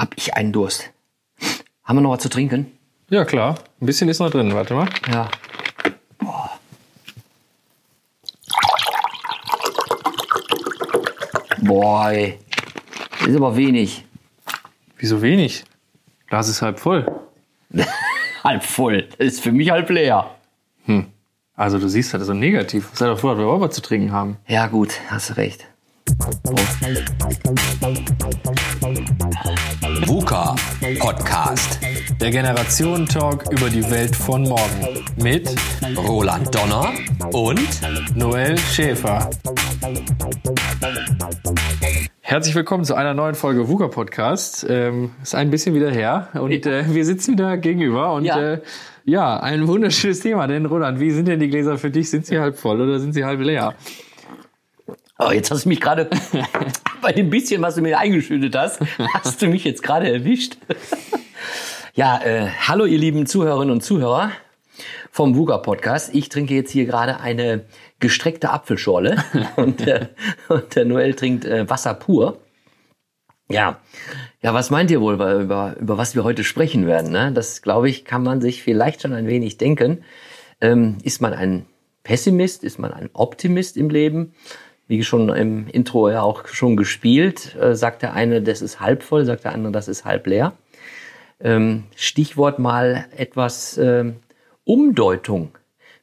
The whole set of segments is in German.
hab ich einen Durst. Haben wir noch was zu trinken? Ja, klar. Ein bisschen ist noch drin. Warte mal. Ja. Boah. Boah, ey. Ist aber wenig. Wieso wenig? Glas ist halb voll. halb voll. Das ist für mich halb leer. Also du siehst das so negativ. Sei doch froh, dass wir überhaupt was zu trinken haben. Ja, gut, hast du recht. VUCA Podcast. Der Generationen-Talk über die Welt von morgen. Mit Roland Donner und Noel Schäfer. Herzlich willkommen zu einer neuen Folge VUCA Podcast. Ähm, ist ein bisschen wieder her und äh, wir sitzen wieder gegenüber und Ja. äh, ja, ein wunderschönes Thema. Denn Roland, wie sind denn die Gläser für dich? Sind sie halb voll oder sind sie halb leer? Oh, jetzt hast du mich gerade bei dem bisschen, was du mir eingeschüttet hast, hast du mich jetzt gerade erwischt. ja, äh, hallo ihr lieben Zuhörerinnen und Zuhörer vom Wuga Podcast. Ich trinke jetzt hier gerade eine gestreckte Apfelschorle und, äh, und der Noel trinkt äh, Wasser pur. Ja, ja, was meint ihr wohl über, über, über was wir heute sprechen werden? Ne? Das, glaube ich, kann man sich vielleicht schon ein wenig denken. Ähm, ist man ein Pessimist? Ist man ein Optimist im Leben? Wie schon im Intro ja auch schon gespielt, äh, sagt der eine, das ist halb voll, sagt der andere, das ist halb leer. Ähm, Stichwort mal etwas ähm, Umdeutung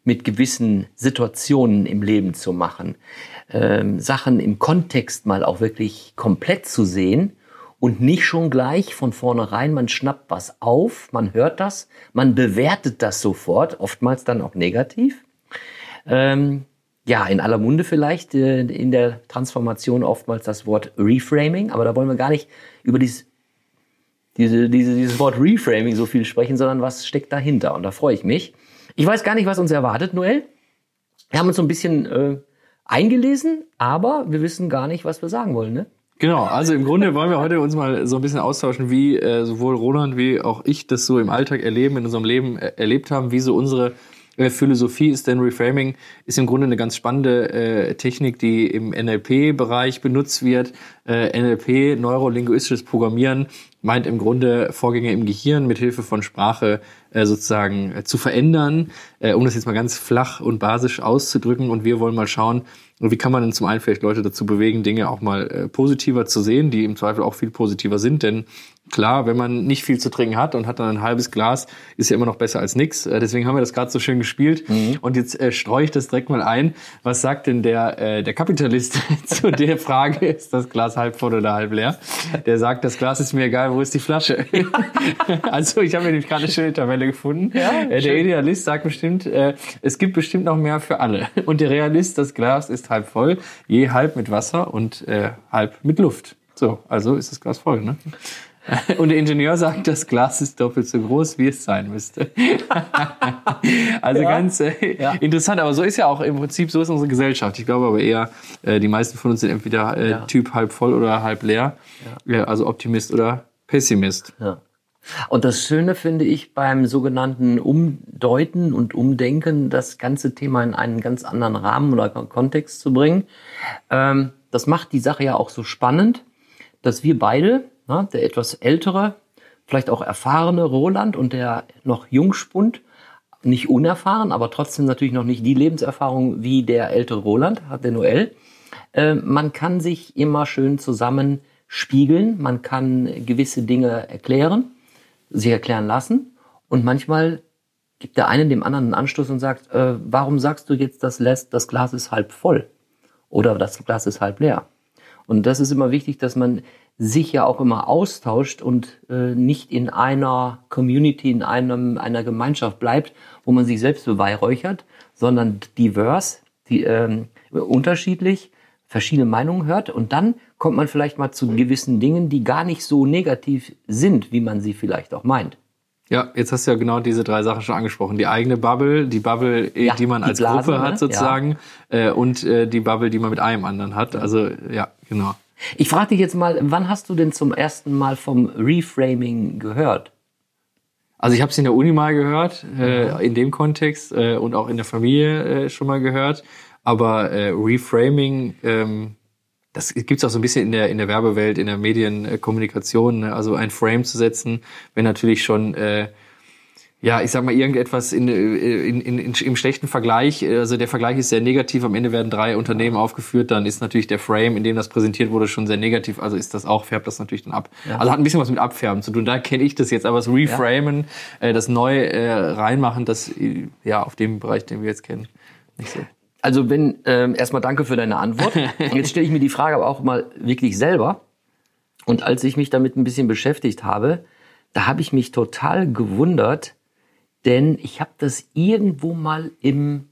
mit gewissen Situationen im Leben zu machen, ähm, Sachen im Kontext mal auch wirklich komplett zu sehen und nicht schon gleich von vornherein, man schnappt was auf, man hört das, man bewertet das sofort, oftmals dann auch negativ. Ähm, ja, in aller Munde vielleicht, äh, in der Transformation oftmals das Wort Reframing, aber da wollen wir gar nicht über dieses, diese, diese, dieses Wort Reframing so viel sprechen, sondern was steckt dahinter und da freue ich mich. Ich weiß gar nicht, was uns erwartet, Noel. Wir haben uns so ein bisschen äh, eingelesen, aber wir wissen gar nicht, was wir sagen wollen, ne? Genau, also im Grunde wollen wir heute uns mal so ein bisschen austauschen, wie äh, sowohl Roland wie auch ich das so im Alltag erleben, in unserem Leben äh, erlebt haben, wie so unsere äh, Philosophie ist. Denn Reframing ist im Grunde eine ganz spannende äh, Technik, die im NLP-Bereich benutzt wird. Äh, NLP, neurolinguistisches Programmieren, meint im Grunde Vorgänge im Gehirn mit Hilfe von Sprache äh, sozusagen äh, zu verändern, äh, um das jetzt mal ganz flach und basisch auszudrücken. Und wir wollen mal schauen, wie kann man denn zum einen vielleicht Leute dazu bewegen, Dinge auch mal äh, positiver zu sehen, die im Zweifel auch viel positiver sind? Denn klar, wenn man nicht viel zu trinken hat und hat dann ein halbes Glas, ist ja immer noch besser als nix. Äh, deswegen haben wir das gerade so schön gespielt. Und jetzt äh, streue ich das direkt mal ein. Was sagt denn der, äh, der Kapitalist zu der Frage, ist das Glas halb voll oder halb leer? Der sagt, das Glas ist mir egal, wo ist die Flasche? also ich habe mir nämlich gerade eine schöne Tabelle gefunden. äh, der Idealist sagt bestimmt, äh, es gibt bestimmt noch mehr für alle. Und der Realist, das Glas ist halb voll, je halb mit Wasser und äh, halb mit Luft. So, also ist das Glas voll, ne? Und der Ingenieur sagt, das Glas ist doppelt so groß, wie es sein müsste. also Ja. ganz äh, Ja. interessant, aber so ist ja auch im Prinzip, so ist unsere Gesellschaft. Ich glaube aber eher, äh, die meisten von uns sind entweder äh, Ja. Typ halb voll oder halb leer, also Optimist oder Pessimist. Ja. Und das Schöne finde ich beim sogenannten Umdeuten und Umdenken, das ganze Thema in einen ganz anderen Rahmen oder Kontext zu bringen. Ähm, das macht die Sache ja auch so spannend, dass wir beide, der etwas ältere, vielleicht auch erfahrene Roland und der noch Jungspund, nicht unerfahren, aber trotzdem natürlich noch nicht die Lebenserfahrung wie der ältere Roland, hat der Noel. Äh, man kann sich immer schön zusammen spiegeln, man kann gewisse Dinge erklären, sich erklären lassen. Und manchmal gibt der eine dem anderen einen Anstoß und sagt, äh, warum sagst du jetzt, das, lässt, das Glas ist halb voll? Oder das Glas ist halb leer? Und das ist immer wichtig, dass man sich ja auch immer austauscht und äh, nicht in einer Community, in einem, einer Gemeinschaft bleibt, wo man sich selbst beweihräuchert, sondern divers, die, ähm, unterschiedlich, verschiedene Meinungen hört und dann kommt man vielleicht mal zu gewissen Dingen, die gar nicht so negativ sind, wie man sie vielleicht auch meint. Ja, jetzt hast du ja genau diese drei Sachen schon angesprochen. Die eigene Bubble, die Bubble, äh, Ja, die man die als Blase, Gruppe ne? hat sozusagen, äh, und äh, die Bubble, die man mit einem anderen hat. Also ja, genau. Ich frage dich jetzt mal, wann hast du denn zum ersten Mal vom Reframing gehört? Also ich habe es in der Uni mal gehört, äh, in dem Kontext äh, und auch in der Familie äh, schon mal gehört. Aber äh, Reframing, ähm, das gibt's auch so ein bisschen in der, in der Werbewelt, in der Medienkommunikation, ne? also ein Frame zu setzen, wenn natürlich schon, äh, ja, ich sag mal, irgendetwas in, in, in, in, im schlechten Vergleich, also der Vergleich ist sehr negativ, am Ende werden drei Unternehmen aufgeführt, dann ist natürlich der Frame, in dem das präsentiert wurde, schon sehr negativ, also ist das auch, färbt das natürlich dann ab. Also hat ein bisschen was mit Abfärben zu tun, da kenne ich das jetzt, aber das Reframen, äh, das neu äh, reinmachen, das, äh, ja, auf dem Bereich, den wir jetzt kennen, nicht so. Also wenn, ähm, erstmal danke für deine Antwort. Jetzt stelle ich mir die Frage aber auch mal wirklich selber. Und als ich mich damit ein bisschen beschäftigt habe, da habe ich mich total gewundert, denn ich habe das irgendwo mal im,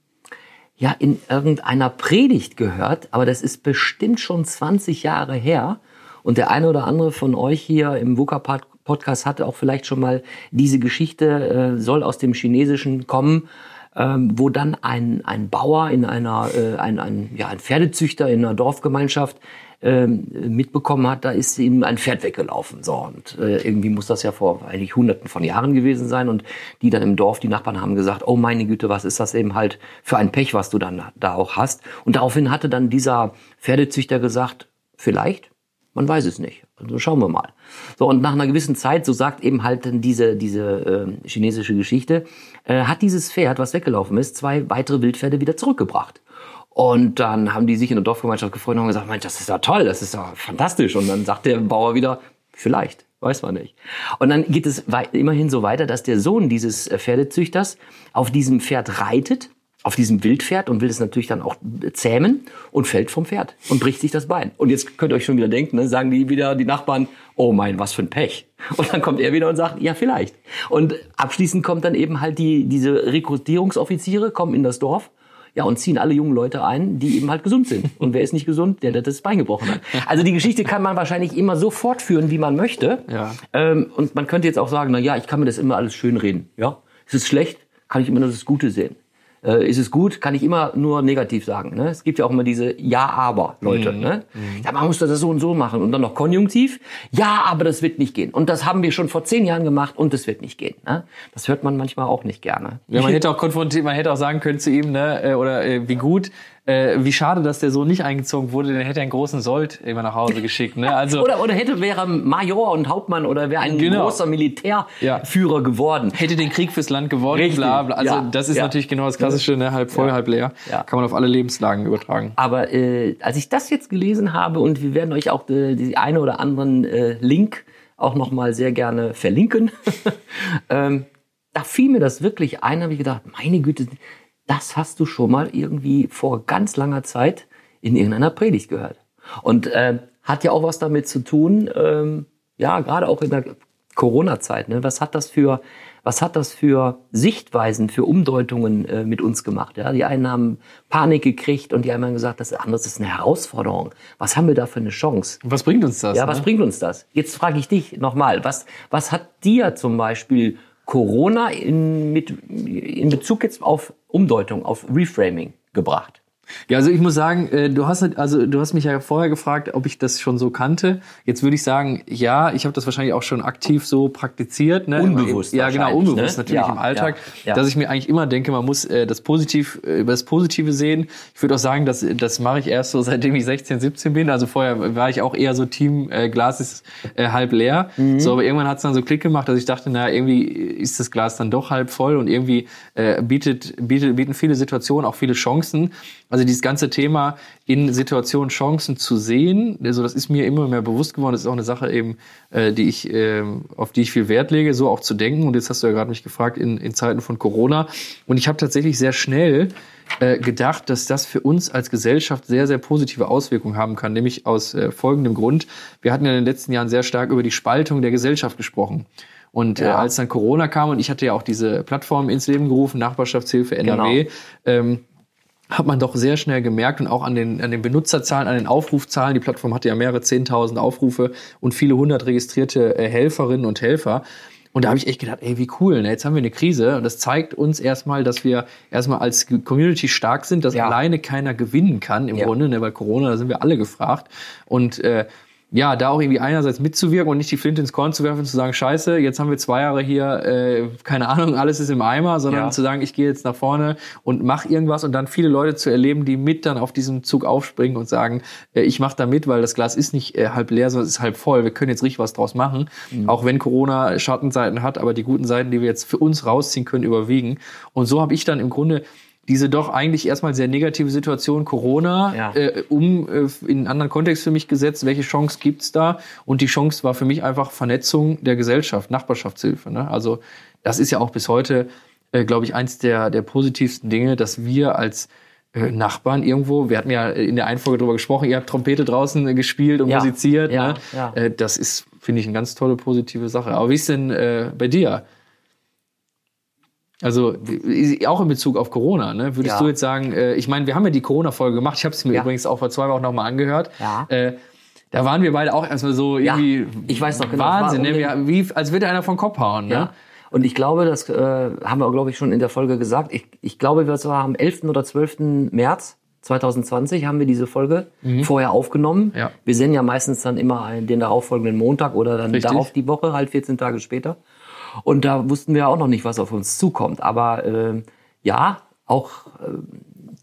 ja, in irgendeiner Predigt gehört, aber das ist bestimmt schon 20 Jahre her. Und der eine oder andere von euch hier im VUCA-Podcast hatte auch vielleicht schon mal diese Geschichte, äh, soll aus dem Chinesischen kommen, ähm, wo dann ein, ein Bauer in einer, äh, ein, ein, ja, ein Pferdezüchter in einer Dorfgemeinschaft ähm, mitbekommen hat, da ist ihm ein Pferd weggelaufen. So, und äh, irgendwie muss das ja vor eigentlich hunderten von Jahren gewesen sein. Und die dann im Dorf, die Nachbarn haben gesagt, oh meine Güte, was ist das eben halt für ein Pech, was du dann da auch hast. Und daraufhin hatte dann dieser Pferdezüchter gesagt, vielleicht, man weiß es nicht. Also schauen wir mal. So, und nach einer gewissen Zeit, so sagt eben halt dann diese, diese äh, chinesische Geschichte, äh, hat dieses Pferd, was weggelaufen ist, zwei weitere Wildpferde wieder zurückgebracht. Und dann haben die sich in der Dorfgemeinschaft gefreut und haben gesagt, Mensch, das ist ja toll, das ist ja fantastisch. Und dann sagt der Bauer wieder, vielleicht, weiß man nicht. Und dann geht es immerhin so weiter, dass der Sohn dieses äh, Pferdezüchters auf diesem Pferd reitet auf diesem Wildpferd und will es natürlich dann auch zähmen und fällt vom Pferd und bricht sich das Bein. Und jetzt könnt ihr euch schon wieder denken, ne, sagen die wieder die Nachbarn, oh mein, was für ein Pech. Und dann kommt er wieder und sagt, ja, vielleicht. Und abschließend kommt dann eben halt die, diese Rekrutierungsoffiziere kommen in das Dorf ja, und ziehen alle jungen Leute ein, die eben halt gesund sind. Und wer ist nicht gesund? Der, der das Bein gebrochen hat. Also die Geschichte kann man wahrscheinlich immer so fortführen, wie man möchte. Ja. Ähm, und man könnte jetzt auch sagen, na ja, ich kann mir das immer alles schön reden. Ja, es ist schlecht, kann ich immer nur das Gute sehen äh, ist es gut, kann ich immer nur negativ sagen. Ne? Es gibt ja auch immer diese Ja-Aber-Leute. Mhm. Ne? Ja, man muss das so und so machen. Und dann noch Konjunktiv. Ja, aber das wird nicht gehen. Und das haben wir schon vor zehn Jahren gemacht und das wird nicht gehen. Ne? Das hört man manchmal auch nicht gerne. Ja, man hätte auch konfrontiert, man hätte auch sagen können zu ihm, ne, äh, oder äh, wie gut, äh, wie schade, dass der so nicht eingezogen wurde, hätte er einen großen Sold immer nach Hause geschickt. Ne? Also oder, oder hätte wäre Major und Hauptmann oder wäre ein Genau. großer Militärführer geworden. hätte den Krieg fürs Land gewonnen, Richtig. bla bla. Also Ja. das ist Ja. natürlich genau das klassische, ne? halb voll, Ja. halb leer. Ja. Kann man auf alle Lebenslagen übertragen. Aber äh, als ich das jetzt gelesen habe und wir werden euch auch äh, die eine oder anderen äh, Link auch noch mal sehr gerne verlinken, ähm, da fiel mir das wirklich ein, habe ich gedacht, meine Güte, das hast du schon mal irgendwie vor ganz langer Zeit in irgendeiner Predigt gehört. Und äh, hat ja auch was damit zu tun, ähm, ja, gerade auch in der Corona-Zeit. Ne? Was hat das für, was hat das für Sichtweisen, für Umdeutungen äh, mit uns gemacht? Ja? Die einen haben Panik gekriegt und die anderen haben gesagt, das andere ist eine Herausforderung. Was haben wir da für eine Chance? Was bringt uns das? Ja, was ne? bringt uns das? Jetzt frage ich dich nochmal, was, was hat dir zum Beispiel Corona in, mit, in Bezug jetzt auf Umdeutung, auf Reframing gebracht? Ja, also ich muss sagen, äh, du hast nicht- also du hast mich ja vorher gefragt, ob ich das schon so kannte. Jetzt würde ich sagen, ja, ich habe das wahrscheinlich auch schon aktiv so praktiziert. Ne? Unbewusst Ja, genau, unbewusst ne? natürlich Ja, im Alltag, ja, ja. dass ich mir eigentlich immer denke, man muss äh, das Positiv äh, über das Positive sehen. Ich würde auch sagen, dass das mache ich erst so seitdem ich 16, 17 bin. Also vorher war ich auch eher so Team äh, Glas ist äh, halb leer. Mhm. So, aber irgendwann hat es dann so Klick gemacht, dass ich dachte, na irgendwie ist das Glas dann doch halb voll und irgendwie äh, bietet, bietet bieten viele Situationen auch viele Chancen. Also dieses ganze Thema in Situationen Chancen zu sehen, also das ist mir immer mehr bewusst geworden. Das ist auch eine Sache eben, äh, die ich äh, auf die ich viel Wert lege, so auch zu denken. Und jetzt hast du ja gerade mich gefragt in, in Zeiten von Corona. Und ich habe tatsächlich sehr schnell äh, gedacht, dass das für uns als Gesellschaft sehr, sehr positive Auswirkungen haben kann, nämlich aus äh, folgendem Grund. Wir hatten ja in den letzten Jahren sehr stark über die Spaltung der Gesellschaft gesprochen. Und äh, Ja. als dann Corona kam und ich hatte ja auch diese Plattform ins Leben gerufen, Nachbarschaftshilfe NRW, ähm, hat man doch sehr schnell gemerkt und auch an den, an den Benutzerzahlen, an den Aufrufzahlen, die Plattform hatte ja mehrere Zehntausend Aufrufe und viele hundert registrierte äh, Helferinnen und Helfer. Und da habe ich echt gedacht, ey, wie cool, ne? jetzt haben wir eine Krise und das zeigt uns erstmal, dass wir erstmal als Community stark sind, dass Ja. alleine keiner gewinnen kann im Ja. Grunde, ne? weil Corona, da sind wir alle gefragt. Und äh, ja, da auch irgendwie einerseits mitzuwirken und nicht die Flinte ins Korn zu werfen, zu sagen, scheiße, jetzt haben wir zwei Jahre hier, äh, keine Ahnung, alles ist im Eimer, sondern Ja. zu sagen, ich gehe jetzt nach vorne und mache irgendwas und dann viele Leute zu erleben, die mit dann auf diesen Zug aufspringen und sagen, äh, ich mache da mit, weil das Glas ist nicht äh, halb leer, sondern es ist halb voll. Wir können jetzt richtig was draus machen, auch wenn Corona Schattenseiten hat, aber die guten Seiten, die wir jetzt für uns rausziehen können, überwiegen. Und so habe ich dann im Grunde diese doch eigentlich erstmal sehr negative Situation Corona Ja. äh, um äh, in einen anderen Kontext für mich gesetzt, welche Chance gibt's da? Und die Chance war für mich einfach Vernetzung der Gesellschaft, Nachbarschaftshilfe. Ne? Also das ist ja auch bis heute, äh, glaube ich, eins der, der positivsten Dinge, dass wir als äh, Nachbarn irgendwo, wir hatten ja in der Einfolge drüber gesprochen, ihr habt Trompete draußen äh, gespielt und Ja. musiziert. Ja, ne? ja. Äh, das ist, finde ich, eine ganz tolle positive Sache. Aber wie ist denn äh, bei dir? Also auch in Bezug auf Corona, ne? Würdest Ja. du jetzt sagen, äh, ich meine, wir haben ja die Corona-Folge gemacht. Ich habe es mir Ja. übrigens auch vor zwei Wochen nochmal angehört. Ja. Äh, da waren wir beide auch erstmal so Ja, irgendwie ich weiß noch genau, Wahnsinn, ne? Wir, wie, als würde einer vom Kopf hauen. Ne? Ja. Und ich glaube, das äh, haben wir, glaube ich, schon in der Folge gesagt. Ich, ich glaube, wir war am 11. oder 12. März 2020 haben wir diese Folge vorher aufgenommen. Mhm. Ja. Wir senden ja meistens dann immer den darauffolgenden Montag oder dann Richtig. darauf die Woche, halt 14 Tage später. Und da wussten wir auch noch nicht, was auf uns zukommt. Aber äh, ja, auch äh,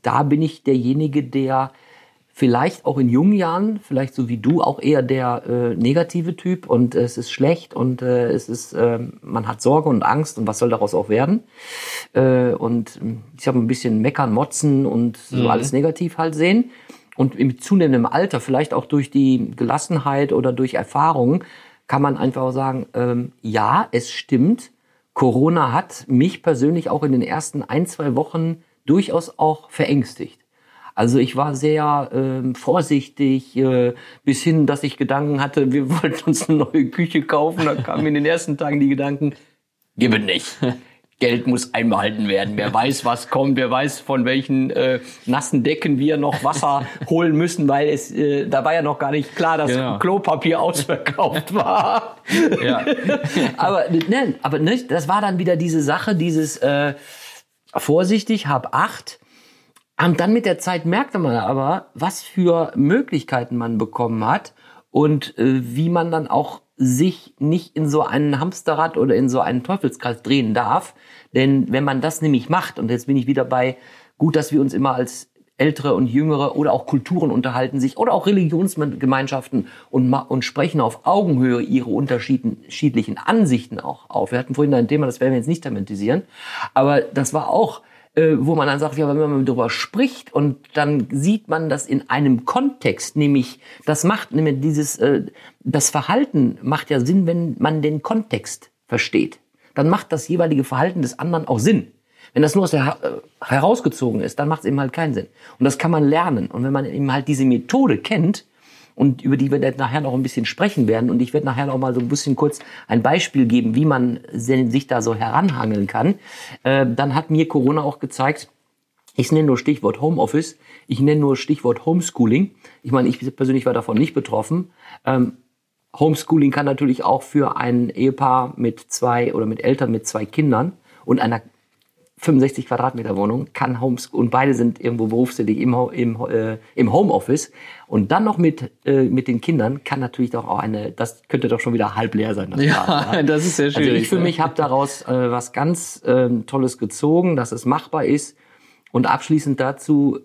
da bin ich derjenige, der vielleicht auch in jungen Jahren, vielleicht so wie du, auch eher der äh, negative Typ und es ist schlecht und äh, es ist, äh, man hat Sorge und Angst und was soll daraus auch werden. Äh, und ähm, ich habe ein bisschen meckern, motzen und so alles negativ halt sehen. Und im zunehmendem Alter, vielleicht auch durch die Gelassenheit oder durch Erfahrungen, kann man einfach auch sagen, ähm, ja, es stimmt, Corona hat mich persönlich auch in den ersten ein, zwei Wochen durchaus auch verängstigt. Also ich war sehr ähm, vorsichtig, äh, bis hin, dass ich Gedanken hatte, wir wollten uns eine neue Küche kaufen. Da kamen in den ersten Tagen die Gedanken, gib es nicht. Geld muss einbehalten werden. Wer weiß, was kommt, wer weiß, von welchen äh, nassen Decken wir noch Wasser holen müssen, weil es äh, da war ja noch gar nicht klar, dass Genau. Klopapier ausverkauft war. Ja. aber ne, aber nicht, das war dann wieder diese Sache, dieses äh, vorsichtig, hab acht. Und dann mit der Zeit merkte man aber, was für Möglichkeiten man bekommen hat und äh, wie man dann auch sich nicht in so einen Hamsterrad oder in so einen Teufelskreis drehen darf. Denn wenn man das nämlich macht, und jetzt bin ich wieder bei, gut, dass wir uns immer als ältere und jüngere oder auch Kulturen unterhalten sich oder auch Religionsgemeinschaften und, und sprechen auf Augenhöhe ihre unterschiedlichen Ansichten auch auf. Wir hatten vorhin ein Thema, das werden wir jetzt nicht thematisieren, aber das war auch, äh, wo man dann sagt, ja, wenn man darüber spricht und dann sieht man das in einem Kontext, nämlich das macht nämlich dieses, äh, das Verhalten macht ja Sinn, wenn man den Kontext versteht. Dann macht das jeweilige Verhalten des anderen auch Sinn. Wenn das nur aus der, äh, herausgezogen ist, dann macht es eben halt keinen Sinn. Und das kann man lernen. Und wenn man eben halt diese Methode kennt, und über die wir dann nachher noch ein bisschen sprechen werden, und ich werde nachher noch mal so ein bisschen kurz ein Beispiel geben, wie man sich da so heranhangeln kann, äh, dann hat mir Corona auch gezeigt, ich nenne nur Stichwort Homeoffice, ich nenne nur Stichwort Homeschooling. Ich meine, ich persönlich war davon nicht betroffen. Ähm, Homeschooling kann natürlich auch für ein Ehepaar mit zwei oder mit Eltern mit zwei Kindern und einer 65 Quadratmeter Wohnung kann Homeschool und beide sind irgendwo berufstätig im, im, äh, im Homeoffice. Und dann noch mit, äh, mit den Kindern kann natürlich doch auch eine, das könnte doch schon wieder halb leer sein. Das Ja, Glas, das ist sehr Also schwierig, ich für mich habe daraus äh, was ganz ähm, Tolles gezogen, dass es machbar ist. Und abschließend dazu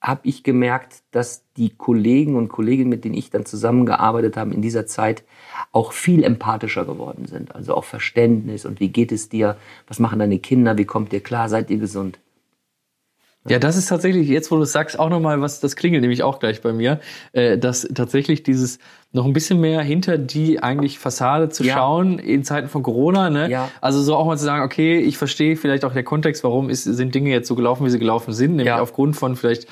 habe ich gemerkt, dass die Kollegen und Kolleginnen, mit denen ich dann zusammengearbeitet habe in dieser Zeit, auch viel empathischer geworden sind. Also auch Verständnis und wie geht es dir, was machen deine Kinder, wie kommt ihr klar, seid ihr gesund. Ja, das ist tatsächlich, jetzt wo du es sagst, auch nochmal was, das klingelt nämlich auch gleich bei mir, äh, dass tatsächlich dieses noch ein bisschen mehr hinter die eigentlich Fassade zu Ja. schauen in Zeiten von Corona, ne? Ja. Also so auch mal zu sagen, okay, ich verstehe vielleicht auch der Kontext, warum ist, sind Dinge jetzt so gelaufen, wie sie gelaufen sind, nämlich Ja. aufgrund von vielleicht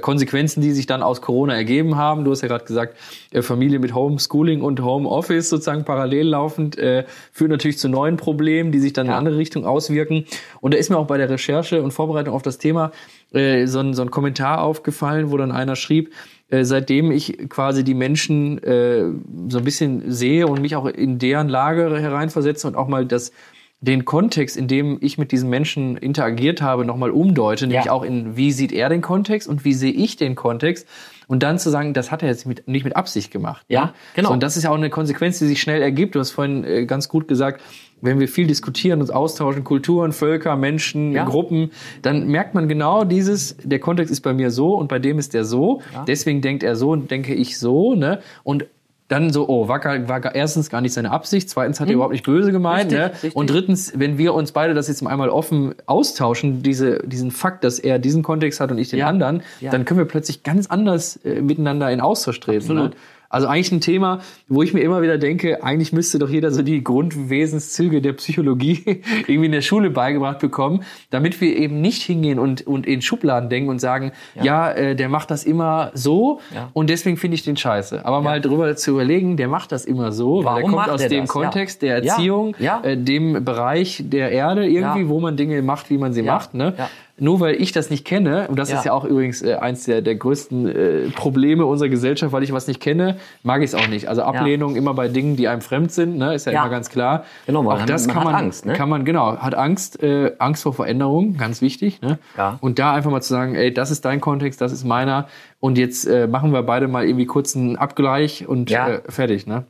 Konsequenzen, die sich dann aus Corona ergeben haben. Du hast ja gerade gesagt, äh, Familie mit Homeschooling und Homeoffice sozusagen parallel laufend äh, führt natürlich zu neuen Problemen, die sich dann in Ja. andere Richtung auswirken. Und da ist mir auch bei der Recherche und Vorbereitung auf das Thema äh, so, ein, so ein Kommentar aufgefallen, wo dann einer schrieb, äh, seitdem ich quasi die Menschen äh, so ein bisschen sehe und mich auch in deren Lage hereinversetze und auch mal das den Kontext, in dem ich mit diesen Menschen interagiert habe, nochmal umdeute, nämlich Ja. auch in, wie sieht er den Kontext und wie sehe ich den Kontext und dann zu sagen, das hat er jetzt mit, nicht mit Absicht gemacht. Ja, ne? genau. So, und das ist ja auch eine Konsequenz, die sich schnell ergibt. Du hast vorhin äh, ganz gut gesagt, wenn wir viel diskutieren, uns austauschen, Kulturen, Völker, Menschen, Ja. Gruppen, dann merkt man genau dieses, der Kontext ist bei mir so und bei dem ist der so. Deswegen denkt er so und denke ich so. Ne? Und dann so, oh, war, gar, war gar- erstens gar nicht seine Absicht, zweitens hat er überhaupt nicht böse gemeint. Hm. Richtig, ne? richtig. Und drittens, wenn wir uns beide das jetzt mal einmal offen austauschen, diese, diesen Fakt, dass er diesen Kontext hat und ich den Ja. anderen, Ja. dann können wir plötzlich ganz anders äh, miteinander in Austausch treten. Ne? Also eigentlich ein Thema, wo ich mir immer wieder denke, eigentlich müsste doch jeder so die Grundwesenszüge der Psychologie irgendwie in der Schule beigebracht bekommen, damit wir eben nicht hingehen und, und in Schubladen denken und sagen, ja, äh, der macht das immer so Ja. und deswegen finde ich den scheiße. Aber mal drüber zu überlegen, der macht das immer so, weil Warum er kommt macht aus dem das? Kontext Ja. der Ja. Erziehung, Ja. Äh, dem Bereich der Erde irgendwie, Ja. wo man Dinge macht, wie man sie Ja. macht. Ne? Ja. Nur weil ich das nicht kenne, und das Ja. ist ja auch übrigens äh, eins der, der größten äh, Probleme unserer Gesellschaft, weil ich was nicht kenne, mag ich es auch nicht. Also Ablehnung immer bei Dingen, die einem fremd sind, ne, ist ja, Ja. immer ganz klar. Genau, man auch das man kann man, Angst, ne? kann man genau, hat Angst, äh, Angst vor Veränderung, ganz wichtig. Ne? Ja. Und da einfach mal zu sagen, ey, das ist dein Kontext, das ist meiner, und jetzt äh, machen wir beide mal irgendwie kurz einen Abgleich und Ja. äh, fertig. Ne?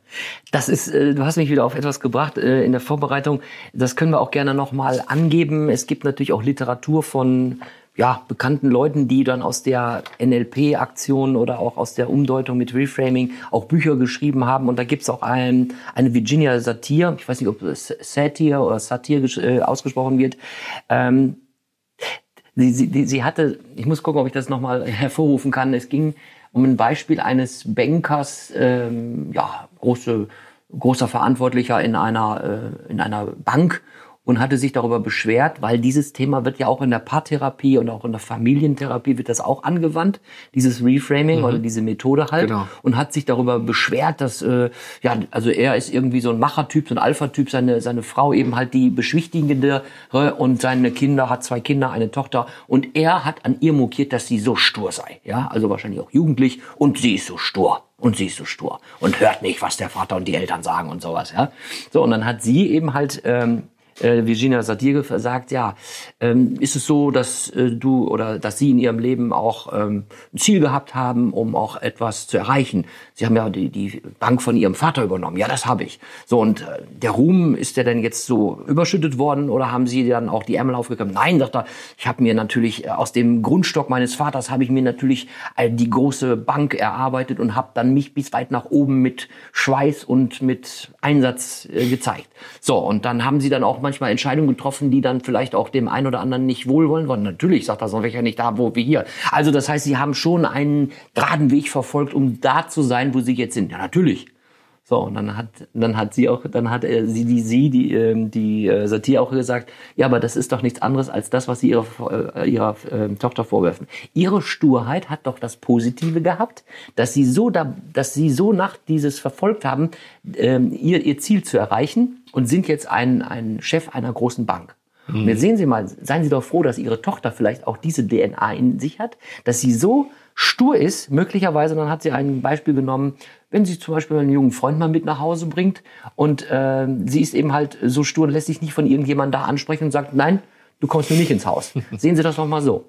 Das ist, äh, du hast mich wieder auf etwas gebracht äh, in der Vorbereitung. Das können wir auch gerne nochmal angeben. Es gibt natürlich auch Literatur von ja, bekannten Leuten, die dann aus der NLP-Aktion oder auch aus der Umdeutung mit Reframing auch Bücher geschrieben haben. Und da gibt's auch ein, eine Virginia Satir, ich weiß nicht, ob es Satir oder Satir äh, ausgesprochen wird. Ähm, sie, sie, sie hatte, ich muss gucken, ob ich das nochmal hervorrufen kann. Es ging um ein Beispiel eines Bankers, ähm, ja, große, großer Verantwortlicher in einer, äh, in einer Bank und hatte sich darüber beschwert, weil dieses Thema wird ja auch in der Paartherapie und auch in der Familientherapie wird das auch angewandt, dieses Reframing oder diese Methode halt Genau. und hat sich darüber beschwert, dass äh, ja, also er ist irgendwie so ein Machertyp, so ein Alpha-Typ, seine seine Frau eben halt die beschwichtigendere und seine Kinder hat zwei Kinder, eine Tochter und er hat an ihr mokiert, dass sie so stur sei, ja, also wahrscheinlich auch jugendlich und sie ist so stur. Und sie ist so stur und hört nicht, was der Vater und die Eltern sagen und sowas, ja. So, und dann hat sie eben halt ähm, äh, Virginia Satir sagt, ja, ähm, ist es so, dass äh, du oder dass Sie in Ihrem Leben auch ähm, ein Ziel gehabt haben, um auch etwas zu erreichen? Sie haben ja die, die Bank von Ihrem Vater übernommen. Ja, das habe ich. So, und äh, der Ruhm, ist der denn jetzt so überschüttet worden oder haben Sie dann auch die Ärmel aufgekommen? Nein, sagt er, ich habe mir natürlich äh, aus dem Grundstock meines Vaters habe ich mir natürlich die große Bank erarbeitet und habe dann mich bis weit nach oben mit Schweiß und mit Einsatz äh, gezeigt. So, und dann haben sie dann auch manchmal Entscheidungen getroffen, die dann vielleicht auch dem einen oder anderen nicht wohlwollen wollen. Natürlich, sagt er, ich ja nicht da, wo wir hier. Also das heißt, sie haben schon einen geraden Weg verfolgt, um da zu sein, wo sie jetzt sind. Ja, natürlich. So, und dann hat, dann hat sie auch, dann hat äh, sie, die, sie, die, ähm, die äh, Satir auch gesagt, ja, aber das ist doch nichts anderes als das, was sie ihrer, äh, ihrer äh, Tochter vorwerfen. Ihre Sturheit hat doch das Positive gehabt, dass sie so, da, dass sie so nach dieses verfolgt haben, ähm, ihr, ihr Ziel zu erreichen und sind jetzt ein, ein Chef einer großen Bank. Und jetzt sehen Sie mal, seien Sie doch froh, dass Ihre Tochter vielleicht auch diese DNA in sich hat, dass sie so stur ist, möglicherweise, dann hat sie ein Beispiel genommen, wenn sie zum Beispiel einen jungen Freund mal mit nach Hause bringt und äh, sie ist eben halt so stur und lässt sich nicht von irgendjemandem da ansprechen und sagt, nein, du kommst mir nicht ins Haus. Sehen Sie das doch mal so.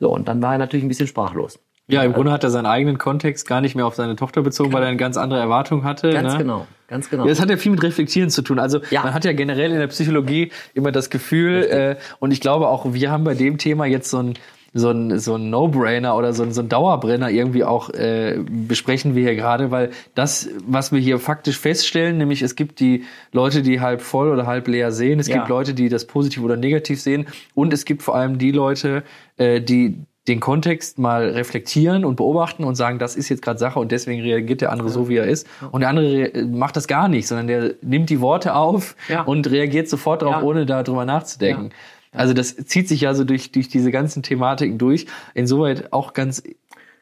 So, und dann war er natürlich ein bisschen sprachlos. Ja, im Grunde hat er seinen eigenen Kontext gar nicht mehr auf seine Tochter bezogen, weil er eine ganz andere Erwartung hatte. Ganz ne? genau, ganz genau. Ja, das hat ja viel mit Reflektieren zu tun. Also Ja. man hat ja generell in der Psychologie immer das Gefühl, äh, und ich glaube auch, wir haben bei dem Thema jetzt so ein so ein, so ein No-Brainer oder so ein, so ein Dauerbrenner irgendwie auch äh, besprechen wir hier gerade, weil das, was wir hier faktisch feststellen, nämlich es gibt die Leute, die halb voll oder halb leer sehen, es Ja. gibt Leute, die das positiv oder negativ sehen und es gibt vor allem die Leute, äh, die den Kontext mal reflektieren und beobachten und sagen, das ist jetzt gerade Sache und deswegen reagiert der andere so, wie er ist. Und der andere re- macht das gar nicht, sondern der nimmt die Worte auf Ja. und reagiert sofort darauf, Ja. ohne darüber nachzudenken. Also das zieht sich ja so durch, durch diese ganzen Thematiken durch. Insoweit auch ganz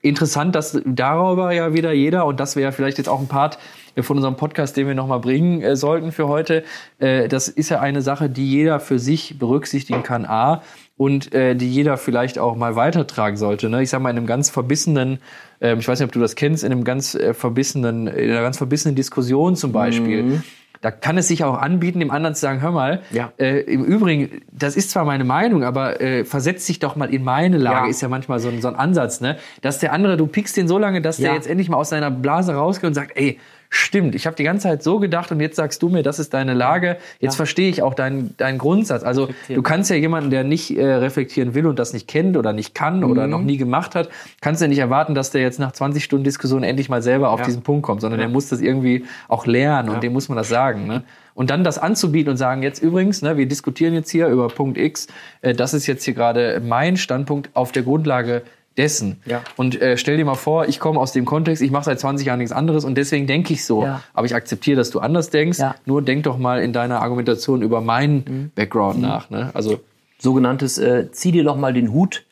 interessant, dass darüber ja wieder jeder, und das wäre vielleicht jetzt auch ein Part von unserem Podcast, den wir nochmal bringen äh, sollten für heute, äh, das ist ja eine Sache, die jeder für sich berücksichtigen kann, A, und äh, die jeder vielleicht auch mal weitertragen sollte. Ne? Ich sag mal, in einem ganz verbissenen, ähm, ich weiß nicht, ob du das kennst, in einem ganz äh, verbissenen, in einer ganz verbissenen Diskussion zum Beispiel, da kann es sich auch anbieten, dem anderen zu sagen, hör mal, Ja. äh, im Übrigen, das ist zwar meine Meinung, aber äh, versetz dich doch mal in meine Lage, Ja. ist ja manchmal so ein, so ein Ansatz, ne? Dass der andere, du pickst den so lange, dass der Ja. jetzt endlich mal aus seiner Blase rausgeht und sagt, ey, stimmt, ich habe die ganze Zeit so gedacht und jetzt sagst du mir, das ist deine Lage, jetzt verstehe ich auch deinen, deinen Grundsatz. Also du kannst ja jemanden, der nicht äh, reflektieren will und das nicht kennt oder nicht kann Mhm. oder noch nie gemacht hat, kannst ja nicht erwarten, dass der jetzt nach 20 Stunden Diskussion endlich mal selber auf diesen Punkt kommt, sondern der muss das irgendwie auch lernen und dem muss man das sagen. Ne? Und dann das anzubieten und sagen, jetzt übrigens, ne, wir diskutieren jetzt hier über Punkt X, äh, das ist jetzt hier gerade mein Standpunkt auf der Grundlage dessen. Ja. Und äh, stell dir mal vor, ich komme aus dem Kontext, ich mache seit 20 Jahren nichts anderes und deswegen denke ich so. Ja. Aber ich akzeptiere, dass du anders denkst. Ja. Nur denk doch mal in deiner Argumentation über meinen Background nach. Ne? Also sogenanntes äh, zieh dir doch mal den Hut.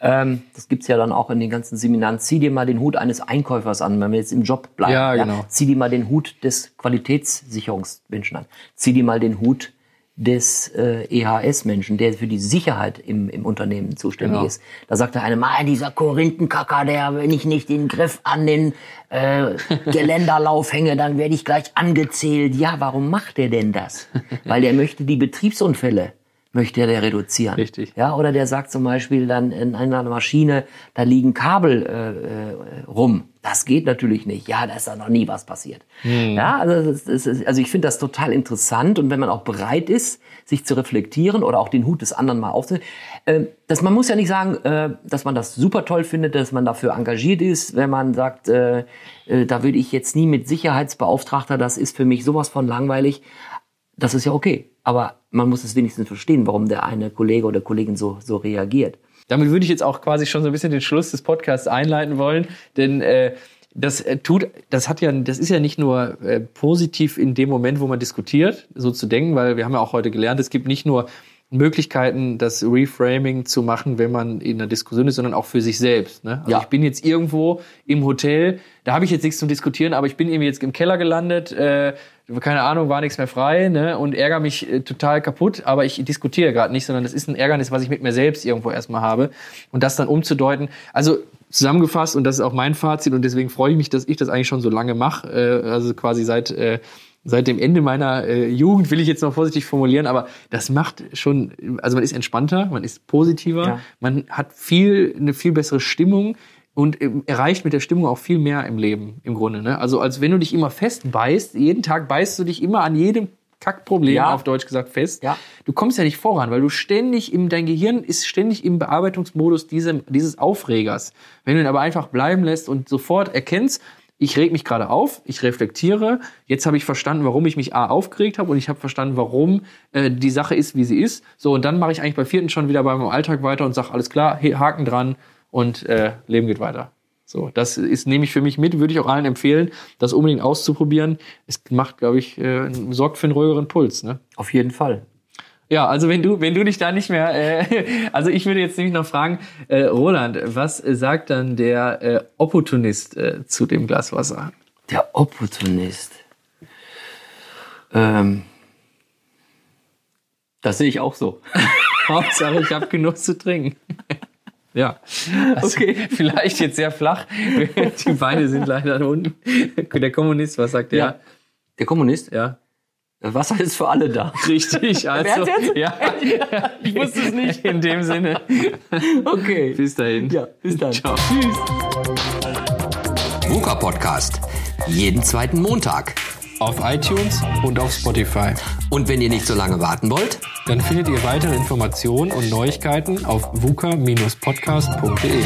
Ähm, das gibt's ja dann auch in den ganzen Seminaren. Zieh dir mal den Hut eines Einkäufers an, wenn wir jetzt im Job bleiben. Ja, genau. Zieh dir mal den Hut des Qualitätssicherungsmenschen an. Zieh dir mal den Hut des äh, EHS-Menschen, der für die Sicherheit im, im Unternehmen zuständig Genau. ist. Da sagt der eine, mal dieser Korinthenkacker, der, wenn ich nicht den Griff an den äh, Geländerlauf hänge, dann werde ich gleich angezählt. Ja, warum macht er denn das? Weil der möchte die Betriebsunfälle möchte der reduzieren. Richtig. Ja, oder der sagt zum Beispiel dann in einer Maschine, da liegen Kabel äh, äh, rum. Das geht natürlich nicht. Ja, da ist da noch nie was passiert. Ja, also, das, das ist, also ich finde das total interessant und wenn man auch bereit ist, sich zu reflektieren oder auch den Hut des anderen mal aufzunehmen, äh, dass man muss ja nicht sagen, äh, dass man das super toll findet, dass man dafür engagiert ist, wenn man sagt, äh, äh, da würde ich jetzt nie mit Sicherheitsbeauftragter, das ist für mich sowas von langweilig. Das ist ja okay. Aber man muss es wenigstens verstehen, warum der eine Kollege oder Kollegin so, so reagiert. damit würde ich jetzt auch quasi schon so ein bisschen den Schluss des Podcasts einleiten wollen, denn äh, das äh, tut, das hat ja, das ist ja nicht nur äh, positiv in dem Moment, wo man diskutiert, so zu denken, weil wir haben ja auch heute gelernt, es gibt nicht nur Möglichkeiten, das Reframing zu machen, wenn man in einer Diskussion ist, sondern auch für sich selbst. Ne? Also Ja. ich bin jetzt irgendwo im Hotel, da habe ich jetzt nichts zum Diskutieren, aber ich bin irgendwie jetzt im Keller gelandet, äh, keine Ahnung, war nichts mehr frei ne? und ärgere mich äh, total kaputt, aber ich diskutiere gerade nicht, sondern das ist ein Ärgernis, was ich mit mir selbst irgendwo erstmal habe und das dann umzudeuten. Also zusammengefasst, und das ist auch mein Fazit und deswegen freue ich mich, dass ich das eigentlich schon so lange mache, äh, also quasi seit... Äh, Seit dem Ende meiner äh, Jugend will ich jetzt noch vorsichtig formulieren, aber das macht schon, also man ist entspannter, man ist positiver, Ja. man hat viel eine viel bessere Stimmung und ähm, erreicht mit der Stimmung auch viel mehr im Leben im Grunde. Ne? Also als wenn du dich immer festbeißt, jeden Tag beißt du dich immer an jedem Kackproblem Ja. auf Deutsch gesagt fest. Ja. Du kommst ja nicht voran, weil du ständig im dein Gehirn ist ständig im Bearbeitungsmodus diesem, dieses Aufregers. Wenn du ihn aber einfach bleiben lässt und sofort erkennst, ich reg mich gerade auf, ich reflektiere, jetzt habe ich verstanden, warum ich mich A aufgeregt habe und ich habe verstanden, warum äh, die Sache ist, wie sie ist. So, und dann mache ich eigentlich bei vierten schon wieder bei meinem Alltag weiter und sage, alles klar, Haken dran und äh, Leben geht weiter. So, das ist, nehme ich für mich mit, würde ich auch allen empfehlen, das unbedingt auszuprobieren. Es macht, glaube ich, äh, sorgt für einen ruhigeren Puls. Ne? Auf jeden Fall. Ja, also wenn du, wenn du dich da nicht mehr, äh, also ich würde jetzt nämlich noch fragen, äh, Roland, was sagt dann der äh, Opportunist äh, zu dem Glas Wasser? Der Opportunist. Ähm, das sehe ich auch so. Hauptsache, ich habe genug zu trinken. Ja, also okay. Vielleicht jetzt sehr flach. Die Beine sind leider da unten. Der Kommunist, was sagt der? Ja. Der Kommunist? Ja. Wasser ist für alle da. Richtig, also. Ja. Ich wusste es nicht. In dem Sinne. Okay. Bis dahin. Ja, bis dann. Ciao. VUCA Podcast. Jeden zweiten Montag. Auf iTunes und auf Spotify. Und wenn ihr nicht so lange warten wollt, Dann findet ihr weitere Informationen und Neuigkeiten auf vuca-podcast.de.